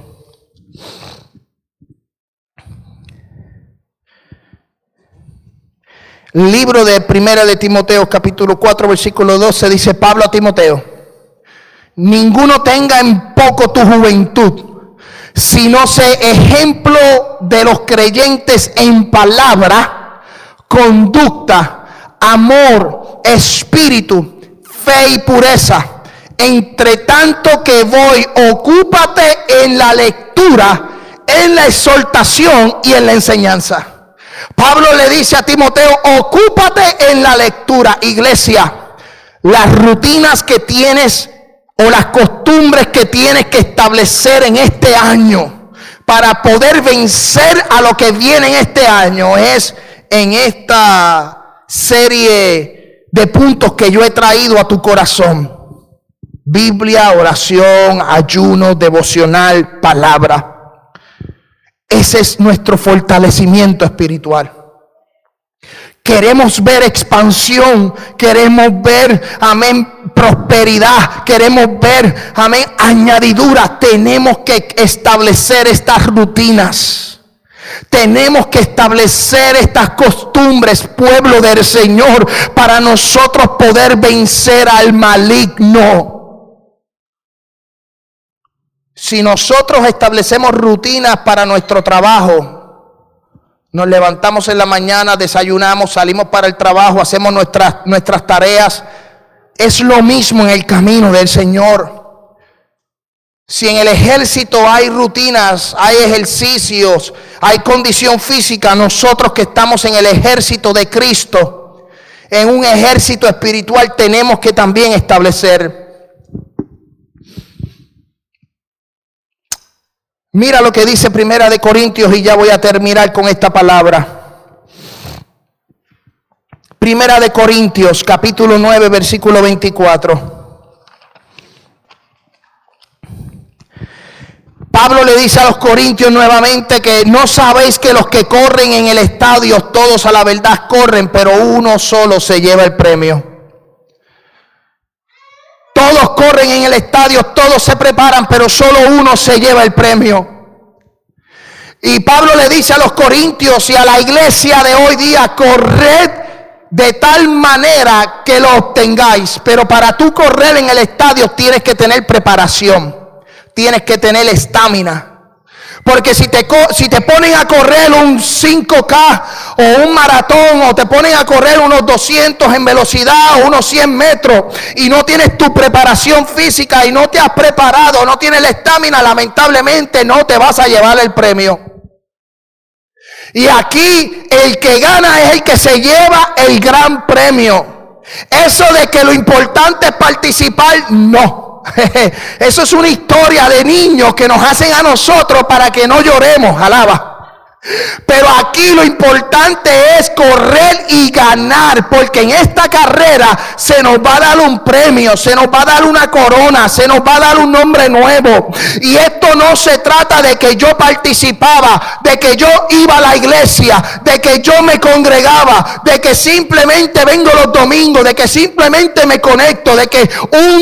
Libro de primera de Timoteo, capítulo 4, versículo 12, dice Pablo a Timoteo, ninguno tenga en poco tu juventud sino sé ejemplo de los creyentes en palabra, conducta, amor, espíritu, fe y pureza. Entre tanto que voy, ocúpate en la lectura, en la exhortación y en la enseñanza. Pablo le dice a Timoteo, ocúpate en la lectura, iglesia. Las rutinas que tienes o las costumbres que tienes que establecer en este año para poder vencer a lo que viene en este año es en esta serie de puntos que yo he traído a tu corazón. Biblia, oración, ayuno, devocional, palabra. Ese es nuestro fortalecimiento espiritual. Queremos ver expansión, queremos ver, amén, prosperidad, queremos ver, amén, añadidura. Tenemos que establecer estas rutinas. Tenemos que establecer estas costumbres, pueblo del Señor, para nosotros poder vencer al maligno. Si nosotros establecemos rutinas para nuestro trabajo, nos levantamos en la mañana, desayunamos, salimos para el trabajo, hacemos nuestras, nuestras tareas. Es lo mismo en el camino del Señor. Si en el ejército hay rutinas, hay ejercicios, hay condición física, nosotros que estamos en el ejército de Cristo, en un ejército espiritual, tenemos que también establecer Mira lo que dice Primera de Corintios y ya voy a terminar con esta palabra. Primera de Corintios, capítulo 9, versículo 24. Pablo le dice a los corintios nuevamente que no sabéis que los que corren en el estadio, todos a la verdad corren, pero uno solo se lleva el premio. Todos corren en el estadio, todos se preparan, pero solo uno se lleva el premio. Y Pablo le dice a los corintios y a la iglesia de hoy día, corred de tal manera que lo obtengáis. Pero para tú correr en el estadio tienes que tener preparación, tienes que tener estamina. Porque si te, si te ponen a correr un 5K o un maratón o te ponen a correr unos 200 en velocidad o unos 100 metros y no tienes tu preparación física y no te has preparado, no tienes la estamina, lamentablemente no te vas a llevar el premio. Y aquí el que gana es el que se lleva el gran premio. Eso de que lo importante es participar, no. Eso es una historia de niños que nos hacen a nosotros para que no lloremos, alaba. Pero aquí lo importante es correr y ganar, porque en esta carrera se nos va a dar un premio, se nos va a dar una corona, se nos va a dar un nombre nuevo. Y esto no se trata de que yo participaba, de que yo iba a la iglesia, de que yo me congregaba, de que simplemente vengo los domingos, de que simplemente me conecto, de que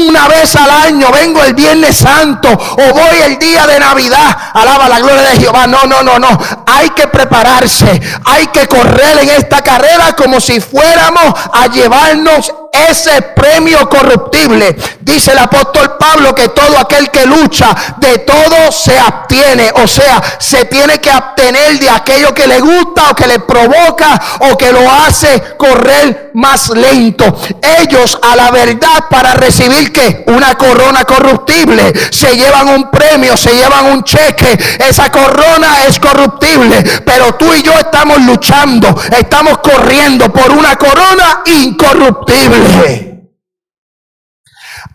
una vez al año vengo el Viernes Santo o voy el día de Navidad. Alaba la gloria de Jehová. No, no, no, no. Hay que prepararse, hay que correr en esta carrera como si fuéramos a llevarnos ese premio corruptible. Dice el apóstol Pablo que todo aquel que lucha de todo se abstiene. O sea, se tiene que abstener de aquello que le gusta o que le provoca o que lo hace correr más lento. Ellos a la verdad para recibir que una corona corruptible se llevan un premio, se llevan un cheque. Esa corona es corruptible. Pero tú y yo estamos luchando, estamos corriendo por una corona incorruptible.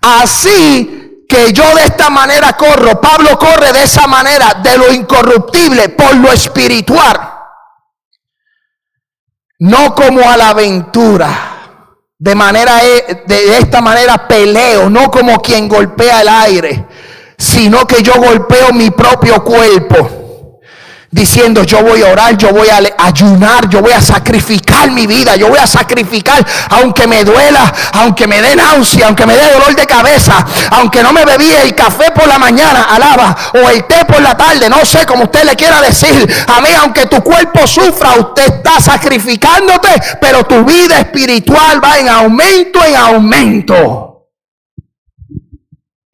Así que yo de esta manera corro. Pablo corre de esa manera, de lo incorruptible, por lo espiritual. No como a la aventura. De manera e, de esta manera peleo, no como quien golpea el aire, sino que yo golpeo mi propio cuerpo diciendo yo voy a orar, yo voy a ayunar, yo voy a sacrificar mi vida, yo voy a sacrificar aunque me duela, aunque me dé náusea, aunque me dé dolor de cabeza, aunque no me bebí el café por la mañana, alaba, o el té por la tarde, no sé como usted le quiera decir. A mí, aunque tu cuerpo sufra, usted está sacrificándote, pero tu vida espiritual va en aumento, en aumento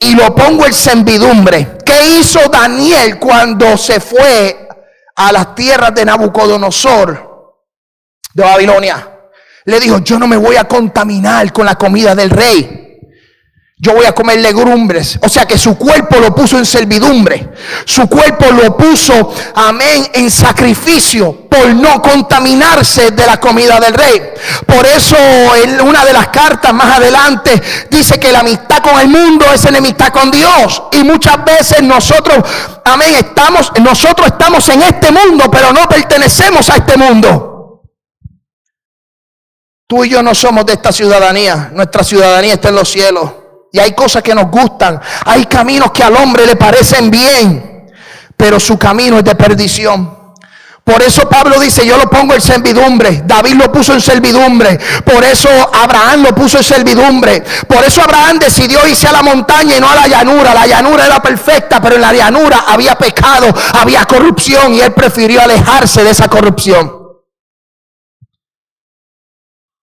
y lo pongo en servidumbre. ¿Qué hizo Daniel cuando se fue a las tierras de Nabucodonosor de Babilonia. Le dijo, yo no me voy a contaminar con la comida del rey. Yo voy a comer legumbres. O sea que su cuerpo lo puso en servidumbre. Su cuerpo lo puso, amén, en sacrificio por no contaminarse de la comida del rey. Por eso en una de las cartas más adelante dice que la amistad con el mundo es enemistad con Dios. Y muchas veces nosotros, amén, estamos, nosotros estamos en este mundo, pero no pertenecemos a este mundo. Tú y yo no somos de esta ciudadanía. Nuestra ciudadanía está en los cielos. Y hay cosas que nos gustan. Hay caminos que al hombre le parecen bien, pero su camino es de perdición. Por eso Pablo dice, yo lo pongo en servidumbre. David lo puso en servidumbre. Por eso Abraham lo puso en servidumbre. Por eso Abraham decidió irse a la montaña y no a la llanura. La llanura era perfecta, pero en la llanura había pecado, había corrupción y él prefirió alejarse de esa corrupción.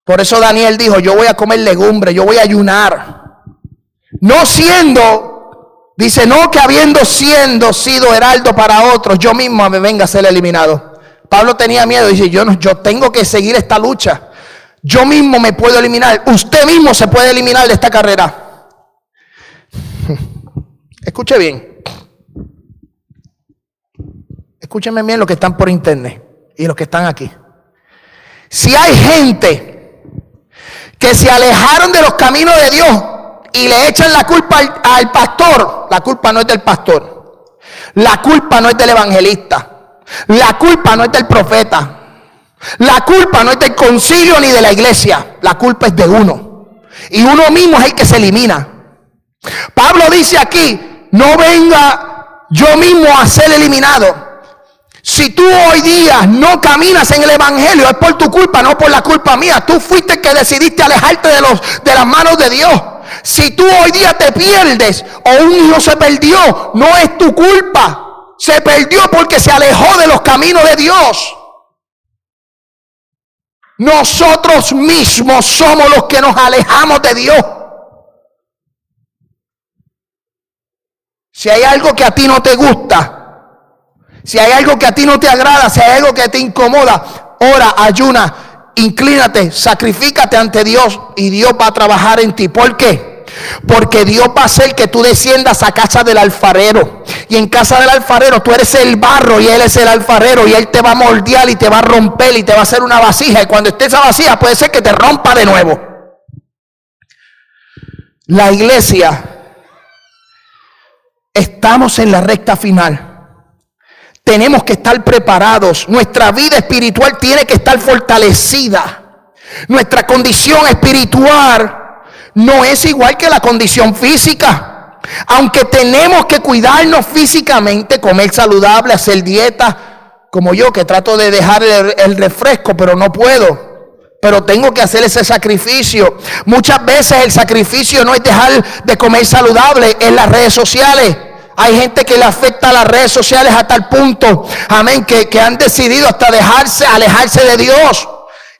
Por eso Daniel dijo, yo voy a comer legumbre, yo voy a ayunar. No siendo, dice, no que habiendo siendo sido heraldo para otros, yo mismo me venga a ser eliminado. Pablo tenía miedo, dice, yo, no, yo tengo que seguir esta lucha. Yo mismo me puedo eliminar. Usted mismo se puede eliminar de esta carrera. Escuche bien. Escúchenme bien los que están por internet y los que están aquí. Si hay gente que se alejaron de los caminos de Dios y le echan la culpa al, pastor, la culpa no es del pastor. La culpa no es del evangelista. La culpa no es del profeta. La culpa no es del concilio ni de la iglesia. La culpa es de uno. Y uno mismo es el que se elimina. Pablo dice aquí, no venga yo mismo a ser eliminado. Si tú hoy día no caminas en el evangelio es por tu culpa, no por la culpa mía. Tú fuiste el que decidiste alejarte de los de las manos de Dios. Si tú hoy día te pierdes o un hijo se perdió, no es tu culpa. Se perdió porque se alejó de los caminos de Dios. Nosotros mismos somos los que nos alejamos de Dios. Si hay algo que a ti no te gusta, si hay algo que a ti no te agrada, si hay algo que te incomoda, ora, ayuna, inclínate, sacrifícate ante Dios y Dios va a trabajar en ti. ¿Por qué? Porque Dios va a hacer que tú desciendas a casa del alfarero. Y en casa del alfarero tú eres el barro y Él es el alfarero. Y Él te va a moldear y te va a romper y te va a hacer una vasija. Y cuando esté esa vasija puede ser que te rompa de nuevo. La iglesia, estamos en la recta final. Tenemos que estar preparados. Nuestra vida espiritual tiene que estar fortalecida. Nuestra condición espiritual no es igual que la condición física. Aunque tenemos que cuidarnos físicamente, comer saludable, hacer dieta, como yo que trato de dejar el, refresco, pero no puedo pero tengo que hacer ese sacrificio. Muchas veces el sacrificio no es dejar de comer saludable en las redes sociales. Hay gente que le afecta a las redes sociales a tal punto, amén, que, que han decidido hasta dejarse, alejarse de Dios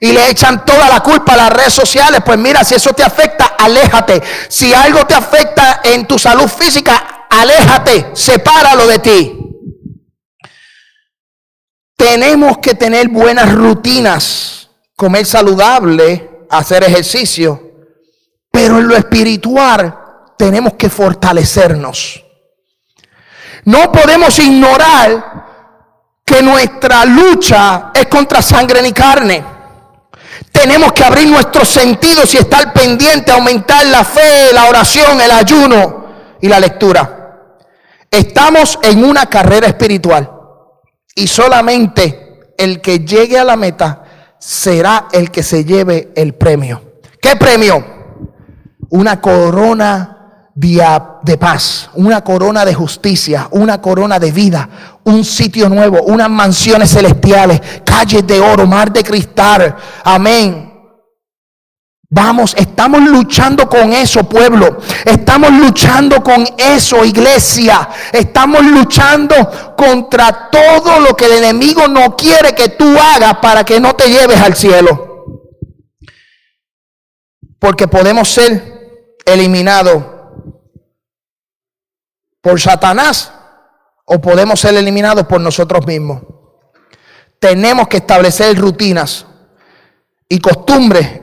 y le echan toda la culpa a las redes sociales, pues mira, si eso te afecta, aléjate. Si algo te afecta en tu salud física, aléjate, sepáralo de ti. Tenemos que tener buenas rutinas, comer saludable, hacer ejercicio, pero en lo espiritual tenemos que fortalecernos. No podemos ignorar que nuestra lucha es contra sangre ni carne. Tenemos que abrir nuestros sentidos y estar pendiente, aumentar la fe, la oración, el ayuno y la lectura. Estamos en una carrera espiritual y solamente el que llegue a la meta será el que se lleve el premio. ¿Qué premio? Una corona de paz, una corona de justicia, una corona de vida, un sitio nuevo, unas mansiones celestiales, calles de oro, mar de cristal. Amén. Vamos, estamos luchando con eso, pueblo. Estamos luchando con eso, iglesia. Estamos luchando contra todo lo que el enemigo no quiere que tú hagas para que no te lleves al cielo. Porque podemos ser eliminados por Satanás o podemos ser eliminados por nosotros mismos. Tenemos que establecer rutinas y costumbres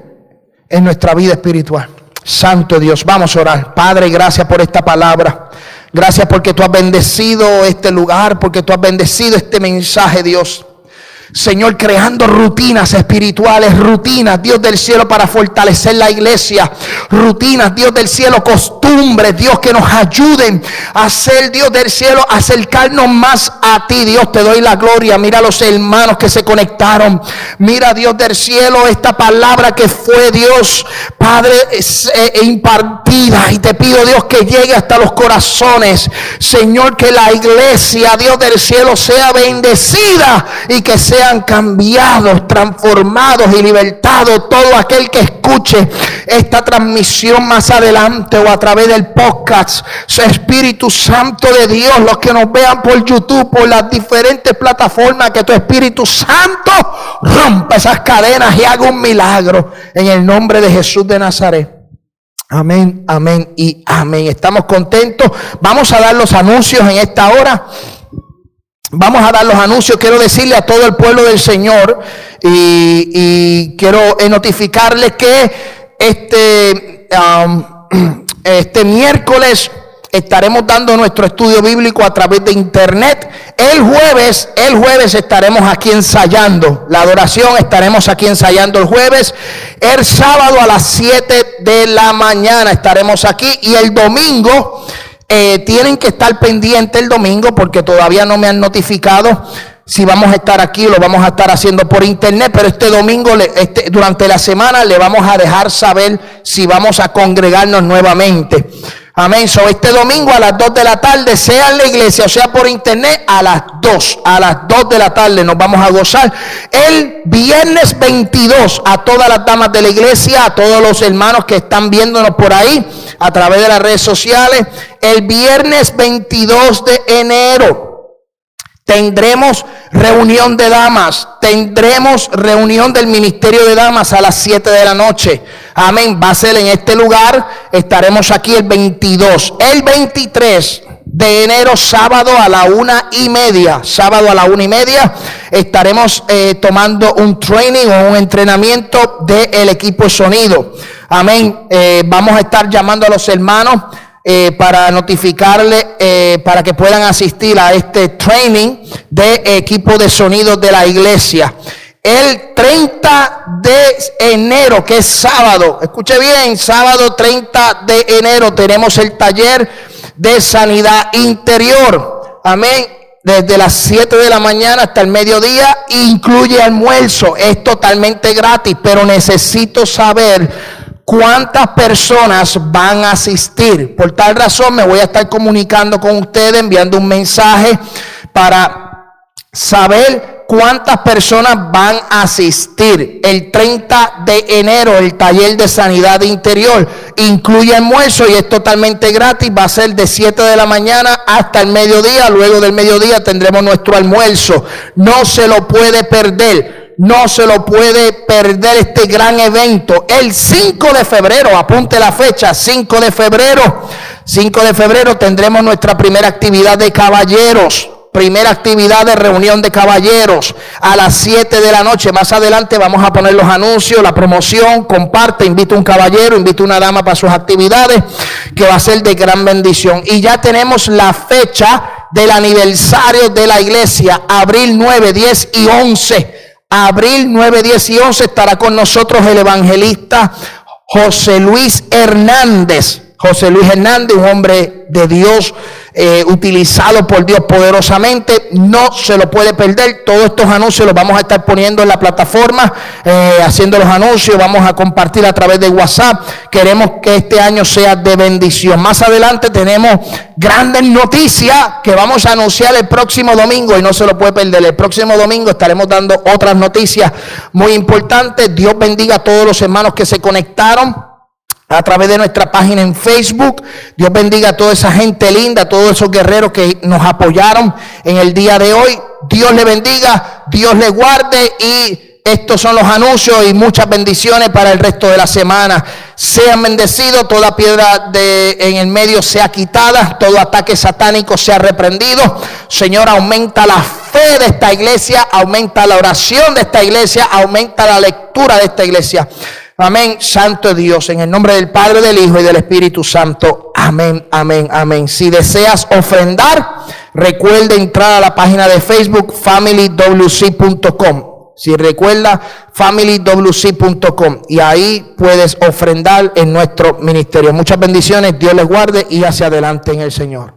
en nuestra vida espiritual. Santo Dios, vamos a orar. Padre, gracias por esta palabra. Gracias porque tú has bendecido este lugar, porque tú has bendecido este mensaje, Dios. Señor, creando rutinas espirituales, rutinas, Dios del cielo, para fortalecer la iglesia, rutinas, Dios del cielo, costumbres, Dios, que nos ayuden a ser, Dios del cielo, acercarnos más a ti, Dios, te doy la gloria. Mira los hermanos que se conectaron, mira, Dios del cielo, esta palabra que fue, Dios, Padre, e impartida, y te pido, Dios, que llegue hasta los corazones, Señor, que la iglesia, Dios del cielo, sea bendecida y que sea sean cambiados, transformados y libertados todo aquel que escuche esta transmisión más adelante o a través del podcast. Espíritu Santo de Dios, los que nos vean por YouTube, por las diferentes plataformas, que tu Espíritu Santo rompa esas cadenas y haga un milagro en el nombre de Jesús de Nazaret. Amén, amén y amén. Estamos contentos. Vamos a dar los anuncios en esta hora. Vamos a dar los anuncios. Quiero decirle a todo el pueblo del Señor y, quiero eh, notificarles que este, este miércoles estaremos dando nuestro estudio bíblico a través de internet. El jueves, el jueves estaremos aquí ensayando la adoración, estaremos aquí ensayando el jueves. El sábado a las 7 de la mañana estaremos aquí y el domingo eh, tienen que estar pendientes el domingo porque todavía no me han notificado si vamos a estar aquí o lo vamos a estar haciendo por internet, pero este domingo, este, durante la semana, le vamos a dejar saber si vamos a congregarnos nuevamente. Amén. So, este domingo a las 2 de la tarde, sea en la iglesia o sea por internet, a las 2, a las 2 de la tarde nos vamos a gozar. El viernes 22, a todas las damas de la iglesia, a todos los hermanos que están viéndonos por ahí, a través de las redes sociales, el viernes 22 de enero. Tendremos reunión de damas, tendremos reunión del Ministerio de Damas a las 7 de la noche. Amén. Va a ser en este lugar. Estaremos aquí el 22. El 23 de enero, sábado a la una y media. Sábado a la una y media estaremos eh, tomando un training o un entrenamiento del equipo de sonido. Amén. Eh, vamos a estar llamando a los hermanos eh, para notificarle eh, para que puedan asistir a este training de equipo de sonido de la iglesia. El 30 de enero, que es sábado, escuche bien, sábado 30 de enero tenemos el taller de sanidad interior. Amén desde las 7 de la mañana hasta el mediodía, incluye almuerzo, es totalmente gratis, pero necesito saber cuántas personas van a asistir. Por tal razón me voy a estar comunicando con ustedes, enviando un mensaje para saber cuántas personas van a asistir. El 30 de enero, el taller de sanidad interior incluye almuerzo y es totalmente gratis. Va a ser de 7 de la mañana hasta el mediodía. Luego del mediodía tendremos nuestro almuerzo. No se lo puede perder no se lo puede perder este gran evento. El 5 de febrero, apunte la fecha, 5 de febrero, 5 de febrero tendremos nuestra primera actividad de caballeros. Primera actividad de reunión de caballeros a las 7 de la noche. Más adelante vamos a poner los anuncios, la promoción. Comparte, invita un caballero, invita una dama para sus actividades, que va a ser de gran bendición. Y ya tenemos la fecha del aniversario de la iglesia, abril 9, 10 y 11 Abril 9, 10 y 11 estará con nosotros el evangelista José Luis Hernández. José Luis Hernández, un hombre de Dios, eh, utilizado por Dios poderosamente, no se lo puede perder. Todos estos anuncios los vamos a estar poniendo en la plataforma, eh, haciendo los anuncios, vamos a compartir a través de WhatsApp. Queremos que este año sea de bendición. Más adelante tenemos grandes noticias que vamos a anunciar el próximo domingo y no se lo puede perder. El próximo domingo estaremos dando otras noticias muy importantes. Dios bendiga a todos los hermanos que se conectaron a través de nuestra página en Facebook. Dios bendiga a toda esa gente linda, a todos esos guerreros que nos apoyaron en el día de hoy. Dios le bendiga, Dios le guarde y estos son los anuncios y muchas bendiciones para el resto de la semana. Sean bendecidos, toda piedra de, en el medio sea quitada, todo ataque satánico sea reprendido. Señor, aumenta la fe de esta iglesia, aumenta la oración de esta iglesia, aumenta la lectura de esta iglesia. Amén, Santo Dios, en el nombre del Padre, del Hijo y del Espíritu Santo. Amén, amén, amén. Si deseas ofrendar, recuerda entrar a la página de Facebook familywc.com. Si recuerda, familywc.com y ahí puedes ofrendar en nuestro ministerio. Muchas bendiciones, Dios les guarde y hacia adelante en el Señor.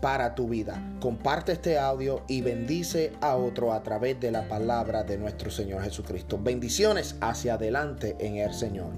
para tu vida. Comparte este audio y bendice a otro a través de la palabra de nuestro Señor Jesucristo. Bendiciones hacia adelante en el Señor.